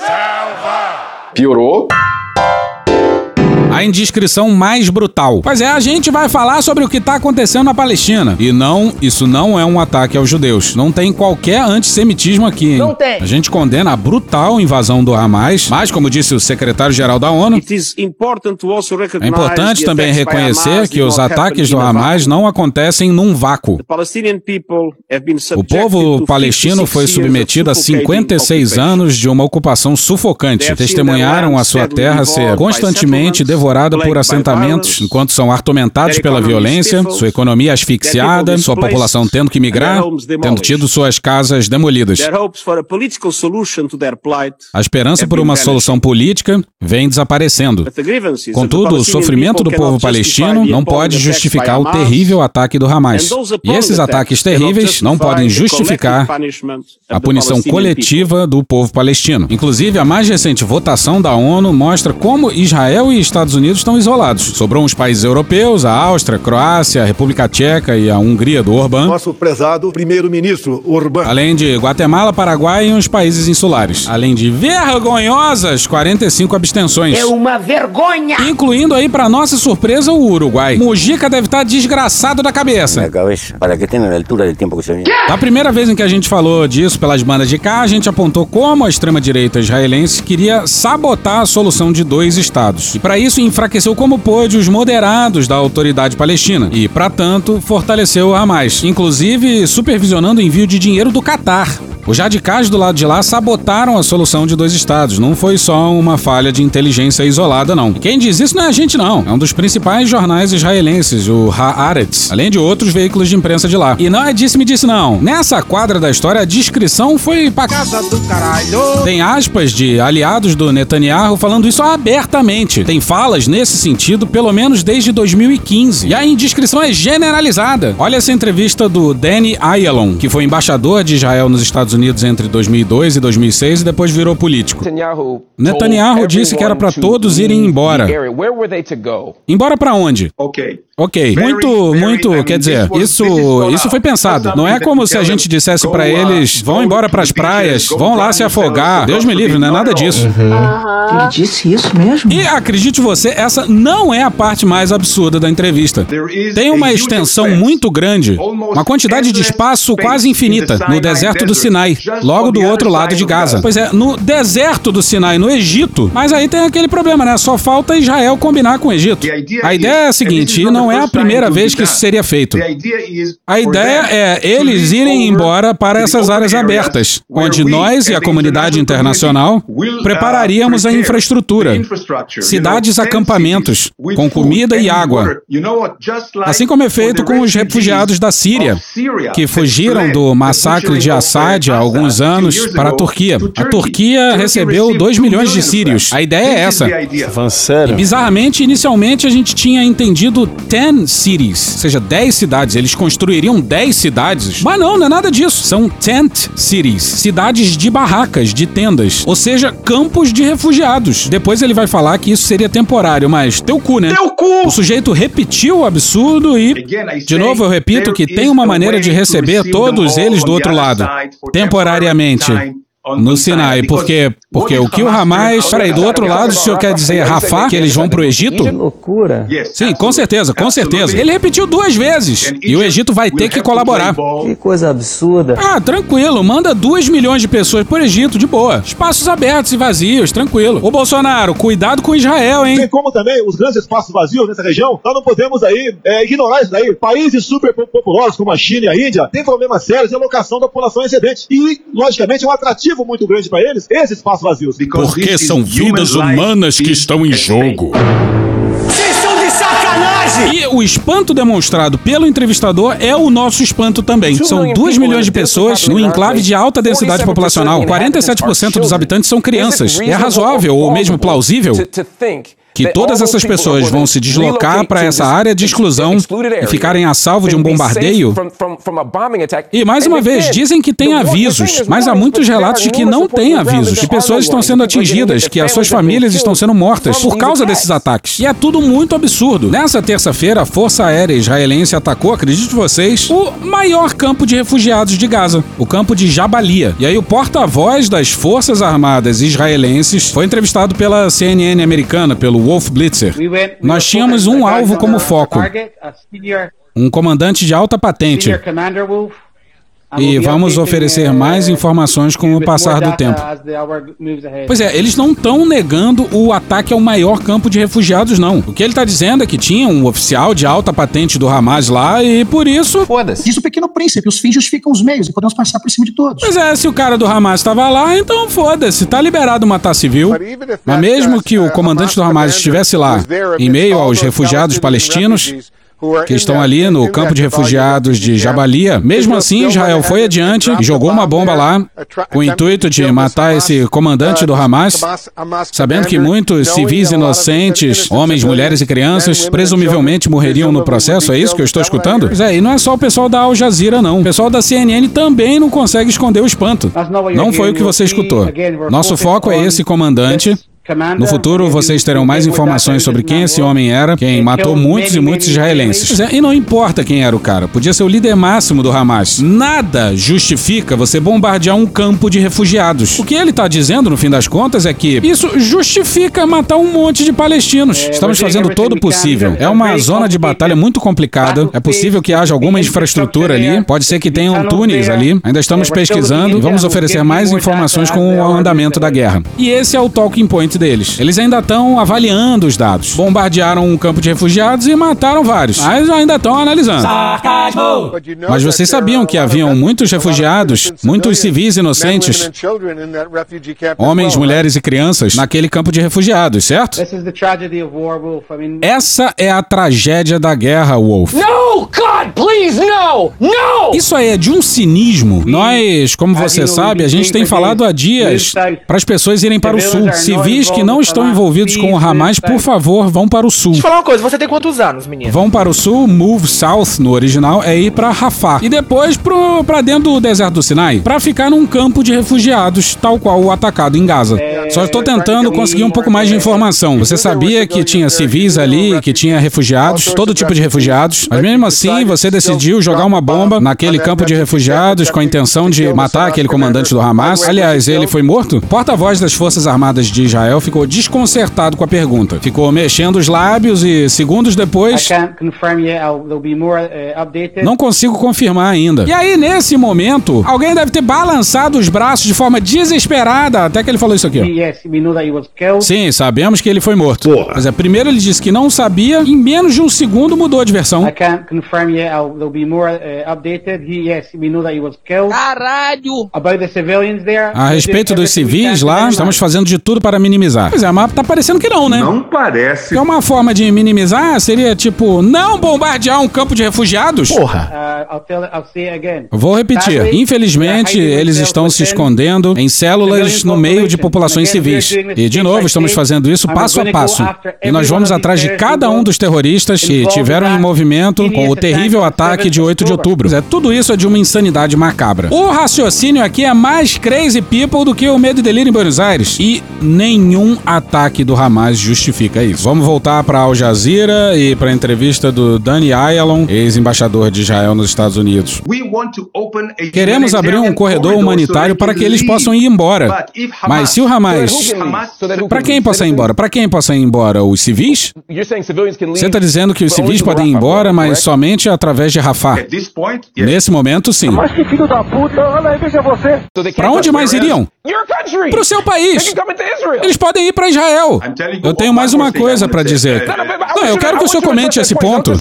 Piorou. A indiscrição mais brutal. Pois é, a gente vai falar sobre o que está acontecendo na Palestina. E não, isso não é um ataque aos judeus. Não tem qualquer antissemitismo aqui, hein? Não tem. A gente condena a brutal invasão do Hamas, mas, como disse o secretário-geral da ONU, é importante também reconhecer que os ataques do Hamas não acontecem num vácuo. O povo palestino foi submetido a 56 anos de uma ocupação sufocante. Testemunharam a sua terra ser constantemente devorada devorada por assentamentos, enquanto são atormentados pela violência, sua economia asfixiada, sua população tendo que migrar, tendo tido suas casas demolidas. A esperança por uma solução política vem desaparecendo. Contudo, o sofrimento do povo palestino não pode justificar o terrível ataque do Hamas. E esses ataques terríveis não podem justificar a punição coletiva do povo palestino. Inclusive, a mais recente votação da ONU mostra como Israel e Estados Unidos estão isolados. Sobrou os países europeus, a Áustria, a Croácia, a República Tcheca e a Hungria do Orbán. Nosso prezado primeiro-ministro Orbán. Além de Guatemala, Paraguai e uns países insulares. Além de vergonhosas 45 abstenções. É uma vergonha! Incluindo aí, para nossa surpresa, o Uruguai. Mujica deve estar desgraçado da cabeça. para que tenham a altura do tempo que viene. Da primeira vez em que a gente falou disso pelas bandas de cá, a gente apontou como a extrema-direita israelense queria sabotar a solução de dois estados. E para isso enfraqueceu como pôde os moderados da autoridade palestina. E, para tanto, fortaleceu o Hamas, inclusive supervisionando o envio de dinheiro do Catar. Os radicais do lado de lá sabotaram a solução de dois estados. Não foi só uma falha de inteligência isolada, não. E quem diz isso não é a gente, não. É um dos principais jornais israelenses, o Haaretz, além de outros veículos de imprensa de lá. E não é disse-me disse, não. Nessa quadra da história, a descrição foi pra casa do caralho. Tem aspas de aliados do Netanyahu falando isso abertamente. Tem falas nesse sentido, pelo menos desde 2015. E a indiscrição é generalizada. Olha essa entrevista do Danny Ayalon, que foi embaixador de Israel nos Estados Unidos entre 2002 e 2006 e depois virou político. Netanyahu disse que era para todos irem embora. Embora para onde? Ok. Ok, muito, muito, quer dizer, isso, isso foi pensado. Não é como se a gente dissesse para eles, vão embora para as praias, vão lá se afogar. Deus me livre, não é nada disso. Ele disse isso mesmo? E acredite você, essa não é a parte mais absurda da entrevista. Tem uma extensão muito grande, uma quantidade de espaço quase infinita no deserto do Sinai, logo do outro lado de Gaza. Pois é, no deserto do Sinai, no Egito. Mas aí tem aquele problema, né? Só falta Israel combinar com o Egito. A ideia é a seguinte, e não é a primeira vez que isso seria feito. A ideia é eles irem embora para essas áreas abertas, onde nós e a comunidade internacional prepararíamos a infraestrutura, cidades acampamentos, com comida e água. Assim como é feito com os refugiados da Síria, que fugiram do massacre de Assad há alguns anos para a Turquia. A Turquia recebeu 2 milhões de sírios. A ideia é essa. E, bizarramente, inicialmente a gente tinha entendido 10 cities, ou seja, 10 cidades. Eles construiriam 10 cidades. Mas não, não é nada disso. São tent cities, cidades de barracas, de tendas, ou seja, campos de refugiados. Depois ele vai falar que isso seria temporário, mas teu cu, né? Teu cu! O sujeito repetiu o absurdo e, de novo, eu repito que tem uma maneira de receber todos eles do outro lado, temporariamente. No Sinai, porque porque o que o Hamas. Peraí, do outro lado, o senhor quer dizer Rafah, que eles vão pro Egito? Que loucura. Sim, com certeza, com certeza. Ele repetiu duas vezes. E o Egito vai ter que colaborar. Que coisa absurda. Ah, tranquilo, manda 2 milhões de pessoas pro Egito, de boa. Espaços abertos e vazios, tranquilo. Ô Bolsonaro, cuidado com Israel, hein? Bem como também os grandes espaços vazios nessa região, nós não podemos aí é, ignorar isso daí. Países super populosos como a China e a Índia têm problemas sérios de alocação da população excedente. E, logicamente, é um atrativo muito grande para eles esse espaço vazios. Porque são vidas humanas que estão em jogo. Vocês são de sacanagem! E o espanto demonstrado pelo entrevistador é o nosso espanto também. São 2 milhões de pessoas no enclave de alta densidade populacional. 47% dos habitantes são crianças. É razoável ou mesmo plausível que todas essas pessoas vão se deslocar para essa área de exclusão e ficarem a salvo de um bombardeio? E mais uma vez, dizem que tem avisos, mas há muitos relatos de que não tem avisos, que pessoas estão sendo atingidas, que as suas famílias estão sendo mortas por causa desses ataques. E é tudo muito absurdo. Nessa terça-feira, a Força Aérea Israelense atacou, acredite vocês, o maior campo de refugiados de Gaza, o campo de Jabalia. E aí o porta-voz das Forças Armadas israelenses foi entrevistado pela CNN americana, pelo Wolf Blitzer. Nós tínhamos um alvo como foco. Um comandante de alta patente. E vamos oferecer mais informações com o passar do tempo. Pois é, eles não estão negando o ataque ao maior campo de refugiados, não. O que ele tá dizendo é que tinha um oficial de alta patente do Hamas lá e por isso. Foda-se. Diz o pequeno príncipe, os fins justificam os meios e podemos passar por cima de todos. Pois é, se o cara do Hamas estava lá, então foda-se, tá liberado matar civil. Mas mesmo que o comandante do Hamas estivesse lá, em meio aos refugiados palestinos, que estão ali no campo de refugiados de Jabalia. Mesmo assim, Israel foi adiante e jogou uma bomba lá com o intuito de matar esse comandante do Hamas, sabendo que muitos civis inocentes, homens, mulheres e crianças, presumivelmente morreriam no processo. É isso que eu estou escutando? Pois é, e não é só o pessoal da Al Jazeera, não. O pessoal da CNN também não consegue esconder o espanto. Não foi o que você escutou. Nosso foco é esse comandante no futuro, vocês terão mais informações sobre quem esse homem era, quem matou muitos e muitos israelenses. E não importa quem era o cara, podia ser o líder máximo do Hamas. Nada justifica você bombardear um campo de refugiados. O que ele está dizendo, no fim das contas, é que isso justifica matar um monte de palestinos. Estamos fazendo todo o possível. É uma zona de batalha muito complicada. É possível que haja alguma infraestrutura ali. Pode ser que tenham túneis ali. Ainda estamos pesquisando e vamos oferecer mais informações com o andamento da guerra. E esse é o talking point deles. Eles ainda estão avaliando os dados. Bombardearam um campo de refugiados e mataram vários, mas ainda estão analisando. Sarcasmo! Mas vocês sabiam que haviam muitos refugiados, muitos civis inocentes, homens, mulheres e crianças, naquele campo de refugiados, certo? Essa é a tragédia da guerra, Wolf. No, God, please, no! No! Isso aí é de um cinismo. Nós, como você sabe, a gente tem falado há dias para as pessoas irem para o sul. Civis que não estão envolvidos com o Hamas, por favor, vão para o sul. Deixa eu falar uma coisa, você tem quantos anos, menino? Vão para o sul, move south no original é ir para Rafah e depois pro, pra dentro do deserto do Sinai para ficar num campo de refugiados, tal qual o atacado em Gaza. Só estou tentando conseguir um pouco mais de informação. Você sabia que tinha civis ali, que tinha refugiados, todo tipo de refugiados, mas mesmo assim você decidiu jogar uma bomba naquele campo de refugiados com a intenção de matar aquele comandante do Hamas. Aliás, ele foi morto? Porta-voz das Forças Armadas de Israel ficou desconcertado com a pergunta. Ficou mexendo os lábios e segundos depois não consigo confirmar ainda. E aí, nesse momento, alguém deve ter balançado os braços de forma desesperada até que ele falou isso aqui. Sim, sabemos que ele foi morto. Mas é, primeiro ele disse que não sabia, em menos de um segundo mudou de versão. Caralho! A respeito dos civis lá, estamos fazendo de tudo para minimizar. Pois é, mas tá parecendo que não, né? Não parece. Que é uma forma de minimizar seria tipo, não bombardear um campo de refugiados? Porra. Vou repetir. Infelizmente, eles estão se escondendo em células no meio de populações civis. E, de novo, estamos fazendo isso passo a passo. E nós vamos atrás de cada um dos terroristas que tiveram em movimento com o terrível ataque de 8 de outubro. É, tudo isso é de uma insanidade macabra. O raciocínio aqui é mais crazy people do que o medo e delírio em Buenos Aires. E nenhum ataque do Hamas justifica isso. Vamos voltar para Al Jazeera e para a entrevista do Danny Ayalon, ex-embaixador de Israel nos Estados Unidos. Queremos abrir um corredor humanitário para que eles possam ir embora. Mas se o Hamas. Para quem possa ir embora? Para quem possa ir embora? Os civis? Você está dizendo que os civis podem ir embora, mas somente através de Rafah. Nesse momento, sim. Mas que filho da puta, olha aí, veja você. Para onde mais iriam? Para o seu país. Eles podem ir para Israel. Eu tenho mais uma coisa para dizer. Não, eu quero que o senhor comente esse ponto.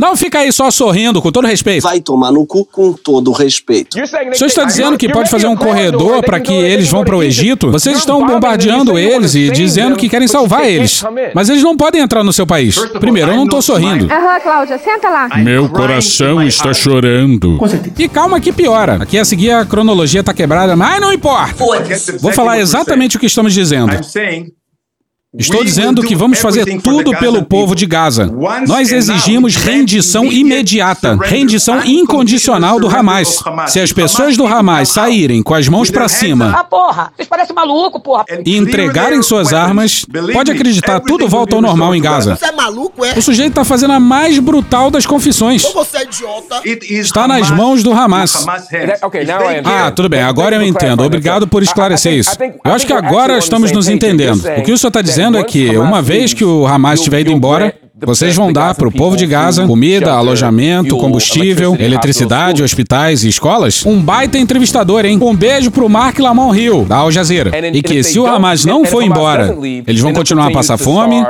Não fica aí só sorrindo, com todo respeito. Vai tomar no cu com todo respeito. O senhor está dizendo que pode fazer um corredor para que eles vão para o Egito? Vocês estão bombardeando eles e dizendo que querem salvar eles. Mas eles não podem entrar no seu país. Primeiro, eu não estou sorrindo. Aham, Cláudia, senta lá. Meu coração está chorando. E calma que piora. Aqui a seguir a cronologia tá quebrada, mas não importa. Vou falar exatamente o que estamos dizendo. Estou dizendo que vamos fazer tudo pelo povo de Gaza. Nós exigimos rendição imediata, rendição incondicional do Hamas. Se as pessoas do Hamas saírem com as mãos para cima Ah, porra! Vocês parecem maluco, porra! e entregarem suas armas, pode acreditar, tudo volta ao normal em Gaza. É é? O sujeito está fazendo a mais brutal das confissões. É? Está nas mãos do Hamas. Ah, tudo bem, agora eu entendo. Obrigado por esclarecer isso. Eu acho que agora estamos nos entendendo. O que o senhor está dizendo é que, uma vez que o Hamas tiver ido embora, Vocês vão dar pro povo de Gaza comida, alojamento, combustível, eletricidade, hospitais e escolas? Um baita entrevistador, hein? Um beijo pro Mark Lamont Hill, da Al Jazeera. E que se o Hamas não for embora, eles vão continuar a passar fome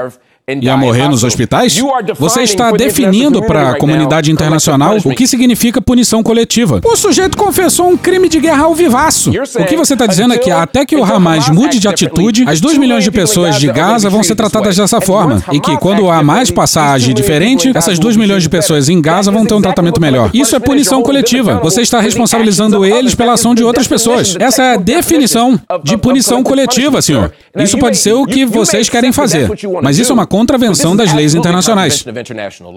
e a morrer nos hospitais? Você está definindo para a comunidade internacional o que significa punição coletiva. O sujeito confessou um crime de guerra ao vivaço. O que você está dizendo é que até que o Hamas mude de atitude, as 2 milhões de pessoas de Gaza vão ser tratadas dessa forma. E que quando o Hamas passar a agir diferente, essas 2 milhões de pessoas em Gaza vão ter um tratamento melhor. Isso é punição coletiva. Você está responsabilizando eles pela ação de outras pessoas. Essa é a definição de punição coletiva, senhor. Isso pode ser o que vocês querem fazer. Mas isso é uma contravenção das leis internacionais.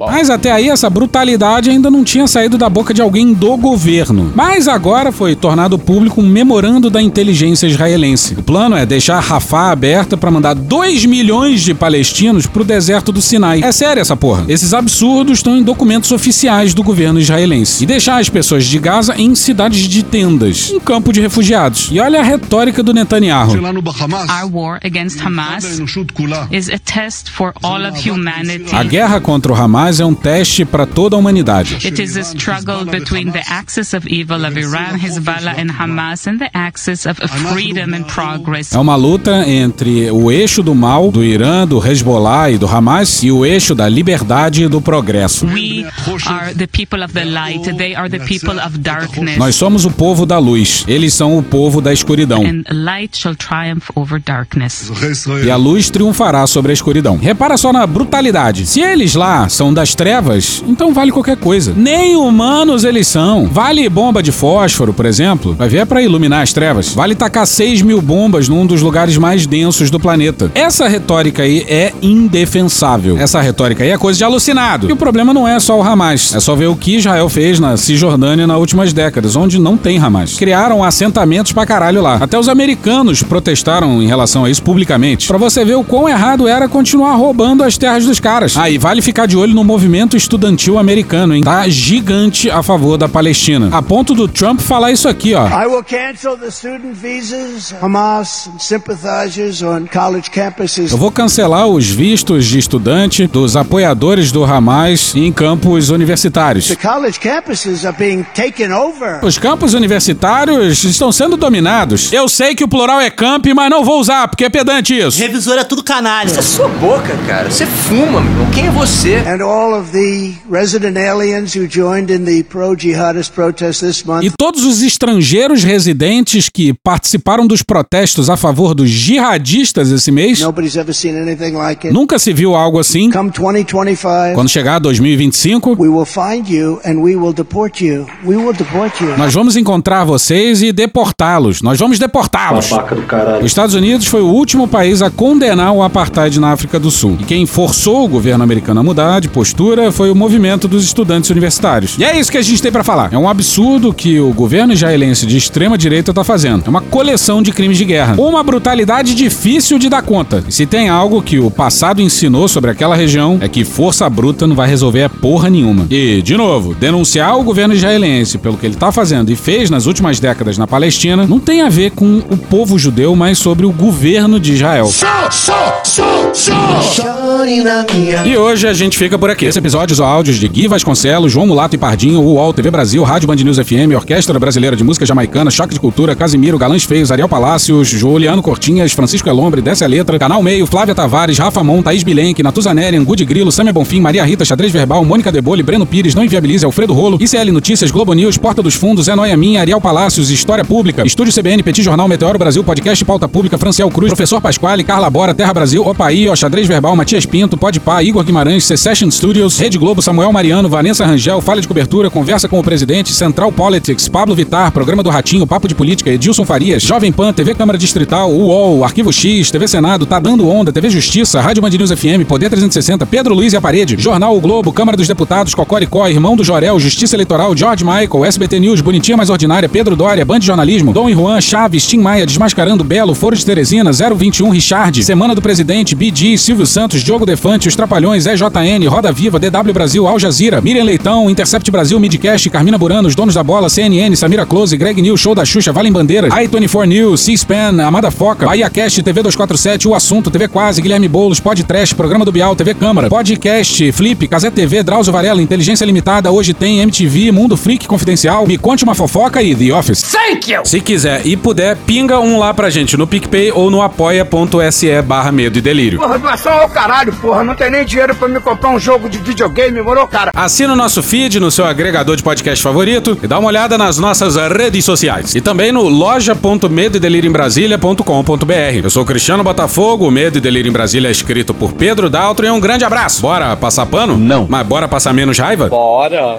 Mas até aí essa brutalidade ainda não tinha saído da boca de alguém do governo. Mas agora foi tornado público um memorando da inteligência israelense. O plano é deixar Rafah aberta para mandar 2 milhões de palestinos pro deserto do Sinai. É sério essa porra. Esses absurdos estão em documentos oficiais do governo israelense. E deixar as pessoas de Gaza em cidades de tendas, um campo de refugiados. E olha a retórica do Netanyahu. Our war against Hamas is a test for all of humanity. A guerra contra o Hamas é um teste para toda a humanidade. It is a struggle between the axis of evil of Iran, Hezbollah and Hamas and the axis of freedom and progress. É uma luta entre o eixo do mal do Irã, do Hezbollah e do Hamas e o eixo da liberdade e do progresso. We are the people of the light, they are the people of darkness. Nós somos o povo da luz, eles são o povo da escuridão. And light shall triumph over darkness. E a luz triunfará sobre a escuridão. Repara só na brutalidade. Se eles lá são das trevas, então vale qualquer coisa. Nem humanos eles são. Vale bomba de fósforo, por exemplo. Vai ver é pra iluminar as trevas. Vale tacar 6 mil bombas num dos lugares mais densos do planeta. Essa retórica aí é indefensável. Essa retórica aí é coisa de alucinado. E o problema não é só o Hamas. É só ver o que Israel fez na Cisjordânia nas últimas décadas, onde não tem Hamas. Criaram assentamentos pra caralho lá. Até os americanos protestaram em relação a isso publicamente. Pra você ver o quão errado era continuar roubando as terras dos caras. Aí ah, vale ficar de olho no movimento estudantil americano, hein? Tá gigante a favor da Palestina. A ponto do Trump falar isso aqui, ó. I will cancel the student visas, Hamas and sympathizers on college campuses. Eu vou cancelar os vistos de estudante dos apoiadores do Hamas em campos universitários. The college campuses are being taken over. Os campos universitários estão sendo dominados. Eu sei que o plural é camp, mas não vou usar, porque é pedante isso. Revisor é tudo canalha. Isso é sua boca, cara. Você fuma, meu irmão. Quem é você? And all of the resident aliens who joined in the pro-jihadist protest this month. E todos os estrangeiros residentes que participaram dos protestos a favor dos jihadistas esse mês. Nobody's ever seen anything like it. Nunca se viu algo assim. Come 2025, Quando chegar 2025, we will find you and we will deport you. We will deport you. nós vamos encontrar vocês e deportá-los. Nós vamos deportá-los. Os Estados Unidos foi o último país a condenar o apartheid na África do Sul. E quem forçou o governo americano a mudar de postura foi o movimento dos estudantes universitários. E é isso que a gente tem pra falar. É um absurdo que o governo israelense de extrema direita tá fazendo. É uma coleção de crimes de guerra. Uma brutalidade difícil de dar conta. E se tem algo que o passado ensinou sobre aquela região é que força bruta não vai resolver a porra nenhuma. E, de novo, denunciar o governo israelense pelo que ele tá fazendo e fez nas últimas décadas na Palestina não tem a ver com o povo judeu, mas sobre o governo de Israel. E hoje a gente fica por aqui. Esse episódio usou áudios de Gui Vasconcelos, João Mulato e Pardinho, UOL, TV Brasil, Rádio Band News FM, Orquestra Brasileira de Música Jamaicana, Choque de Cultura, Casimiro, Galãs Feios, Ariel Palácios, Juliano Cortinhas, Francisco Elombre, Desce a Letra, Canal Meio, Flávia Tavares, Rafa Mon, Thaís Bilenque, Natuzaneri, Angu Grilo, Samia Bonfim, Maria Rita, Xadrez Verbal, Mônica Debole, Breno Pires, Não Inviabilize, Alfredo Rolo, ICL Notícias, Globo News, Porta dos Fundos, É Noia Minha, Ariel Palácios, História Pública, Estúdio CBN, Petit Jornal, Meteoro Brasil, Podcast Pauta Pública, Franciel Cruz, Professor Pasquale, Carla Bora, Terra Brasil, Opaí, Xadrez Verbal, Matias Pinto, Podpah, Igor Guimarães, Secession Studios, Rede Globo, Samuel Mariano, Vanessa Rangel, Falha de Cobertura, Conversa com o Presidente, Central Politics, Pablo Vitar, Programa do Ratinho, Papo de Política, Edilson Farias, Jovem Pan, TV Câmara Distrital, UOL, Arquivo X, TV Senado, Tá Dando Onda, TV Justiça, Rádio Band News FM, Poder 360, Pedro Luiz e a Parede, Jornal O Globo, Câmara dos Deputados, Cocoricó, Irmão do Jorel, Justiça Eleitoral, George Michael, SBT News, Bonitinha Mais Ordinária, Pedro Dória, Band Jornalismo, Dom e Juan, Chaves, Tim Maia, Desmascarando Belo, Foro de Teresina, 021 Richard, Semana do Presidente, BD, Silvio Santos, Diogo Defante, Os Trapalhões, EJN, Roda Viva, DW Brasil, Al Jazeera, Miriam Leitão, Intercept Brasil, Midcast, Carmina Burano, Os Donos da Bola, CNN, Samira Close, Greg News, Show da Xuxa, Valem Bandeiras, i24 News, C-SPAN, Amada Foca, Bahia Cast, TV 247, O Assunto, TV Quase, Guilherme Boulos, Podcast, Programa do Bial, TV Câmara, Podcast, Flip, Casé TV, Drauzio Varela, Inteligência Limitada, Hoje Tem, MTV, Mundo Freak Confidencial, Me Conte Uma Fofoca e The Office. Thank you! Se quiser e puder, pinga um lá pra gente no PicPay ou no apoia.se barra medo e delírio. Porra, doação ao caralho, porra. Não tem nem dinheiro pra me comprar um jogo de videogame, moro, cara? Assina o nosso feed no seu agregador de podcast favorito e dá uma olhada nas nossas redes sociais. E também no loja.medoedelirioembrasilha.com.br. Eu sou Cristiano Botafogo, o Medo e Delírio em Brasília é escrito por Pedro Daltro e um grande abraço. Bora passar pano? Não. Mas bora passar menos raiva? Bora.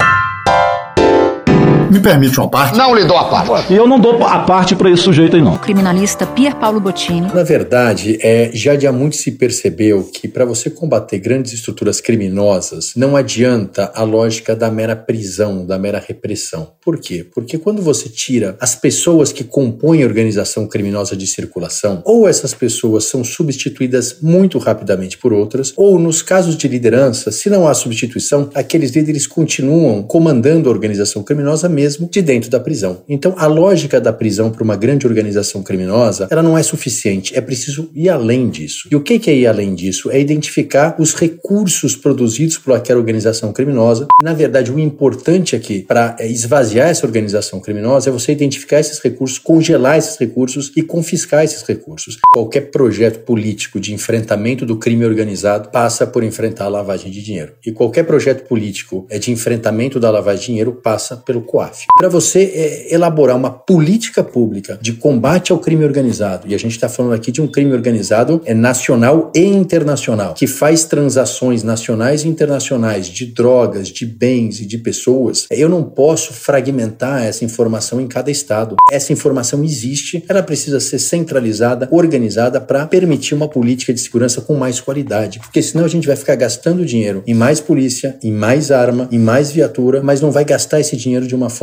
Me permite uma parte? Não lhe dou a parte. E eu não dou a parte pra esse sujeito aí, não. Criminalista Pier Paulo Bottini. Na verdade, é, já de há muito se percebeu que para você combater grandes estruturas criminosas, não adianta a lógica da mera prisão, da mera repressão. Por quê? Porque quando você tira as pessoas que compõem a organização criminosa de circulação, ou essas pessoas são substituídas muito rapidamente por outras, ou nos casos de liderança, se não há substituição, aqueles líderes continuam comandando a organização criminosa mesmo de dentro da prisão. Então, a lógica da prisão para uma grande organização criminosa, ela não é suficiente, é preciso ir além disso. E o que é ir além disso? É identificar os recursos produzidos por aquela organização criminosa. Na verdade, o importante aqui para esvaziar essa organização criminosa é você identificar esses recursos, congelar esses recursos e confiscar esses recursos. Qualquer projeto político de enfrentamento do crime organizado passa por enfrentar a lavagem de dinheiro. E qualquer projeto político é de enfrentamento da lavagem de dinheiro passa pelo COAF. Para você é, elaborar uma política pública de combate ao crime organizado, e a gente está falando aqui de um crime organizado é nacional e internacional, que faz transações nacionais e internacionais de drogas, de bens e de pessoas, eu não posso fragmentar essa informação em cada estado. Essa informação existe, ela precisa ser centralizada, organizada para permitir uma política de segurança com mais qualidade, porque senão a gente vai ficar gastando dinheiro em mais polícia, em mais arma, em mais viatura, mas não vai gastar esse dinheiro de uma forma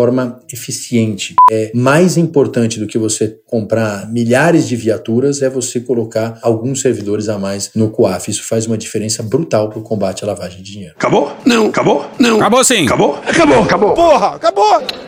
eficiente. É mais importante do que você comprar milhares de viaturas é você colocar alguns servidores a mais no COAF. Isso faz uma diferença brutal para o combate à lavagem de dinheiro. Acabou? Não. Acabou? Não. Acabou sim. Acabou? Acabou. Acabou. Porra, acabou.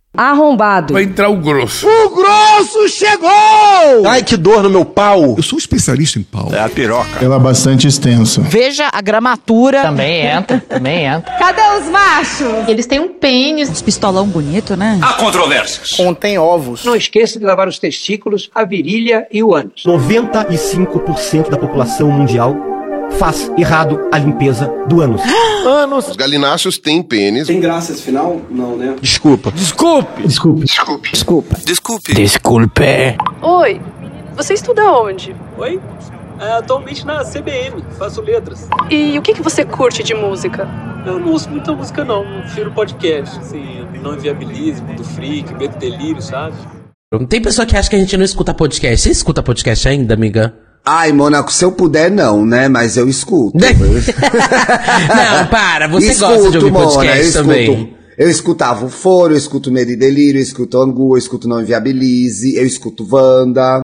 Arrombado. Vai entrar o grosso. O grosso chegou! Ai, que dor no meu pau. Eu sou especialista em pau. É a piroca. Ela é bastante extensa. Veja a gramatura. Também entra, também entra. Cadê os machos? Eles têm um pênis. Uns pistolão bonito, né? Há controvérsias. Contém ovos. Não esqueça de lavar os testículos, a virilha e o ânus. 95% da população mundial faz errado a limpeza do ânus. Anos. Os galináceos têm pênis. Tem graça esse final? Não, né? Desculpa. Desculpe! Desculpe. Desculpe. Desculpa. Desculpe. Desculpe. Oi, você estuda onde? Oi? É, atualmente na CBM, faço letras. E o que, que você curte de música? Eu não ouço muita música não, prefiro podcast, assim, não inviabilize, mundo freak, medo delírio, sabe? Tem pessoa que acha que a gente não escuta podcast. Você escuta podcast ainda, amiga? Ai, Mônaco, se eu puder, não, né? Mas eu escuto. [laughs] não, para, você escuto, gosta de ouvir Mona, podcast eu também. Escuto, eu escutava o Foro, eu escuto Medo e Delírio, eu escuto Angu, eu escuto Não Inviabilize, eu escuto Wanda.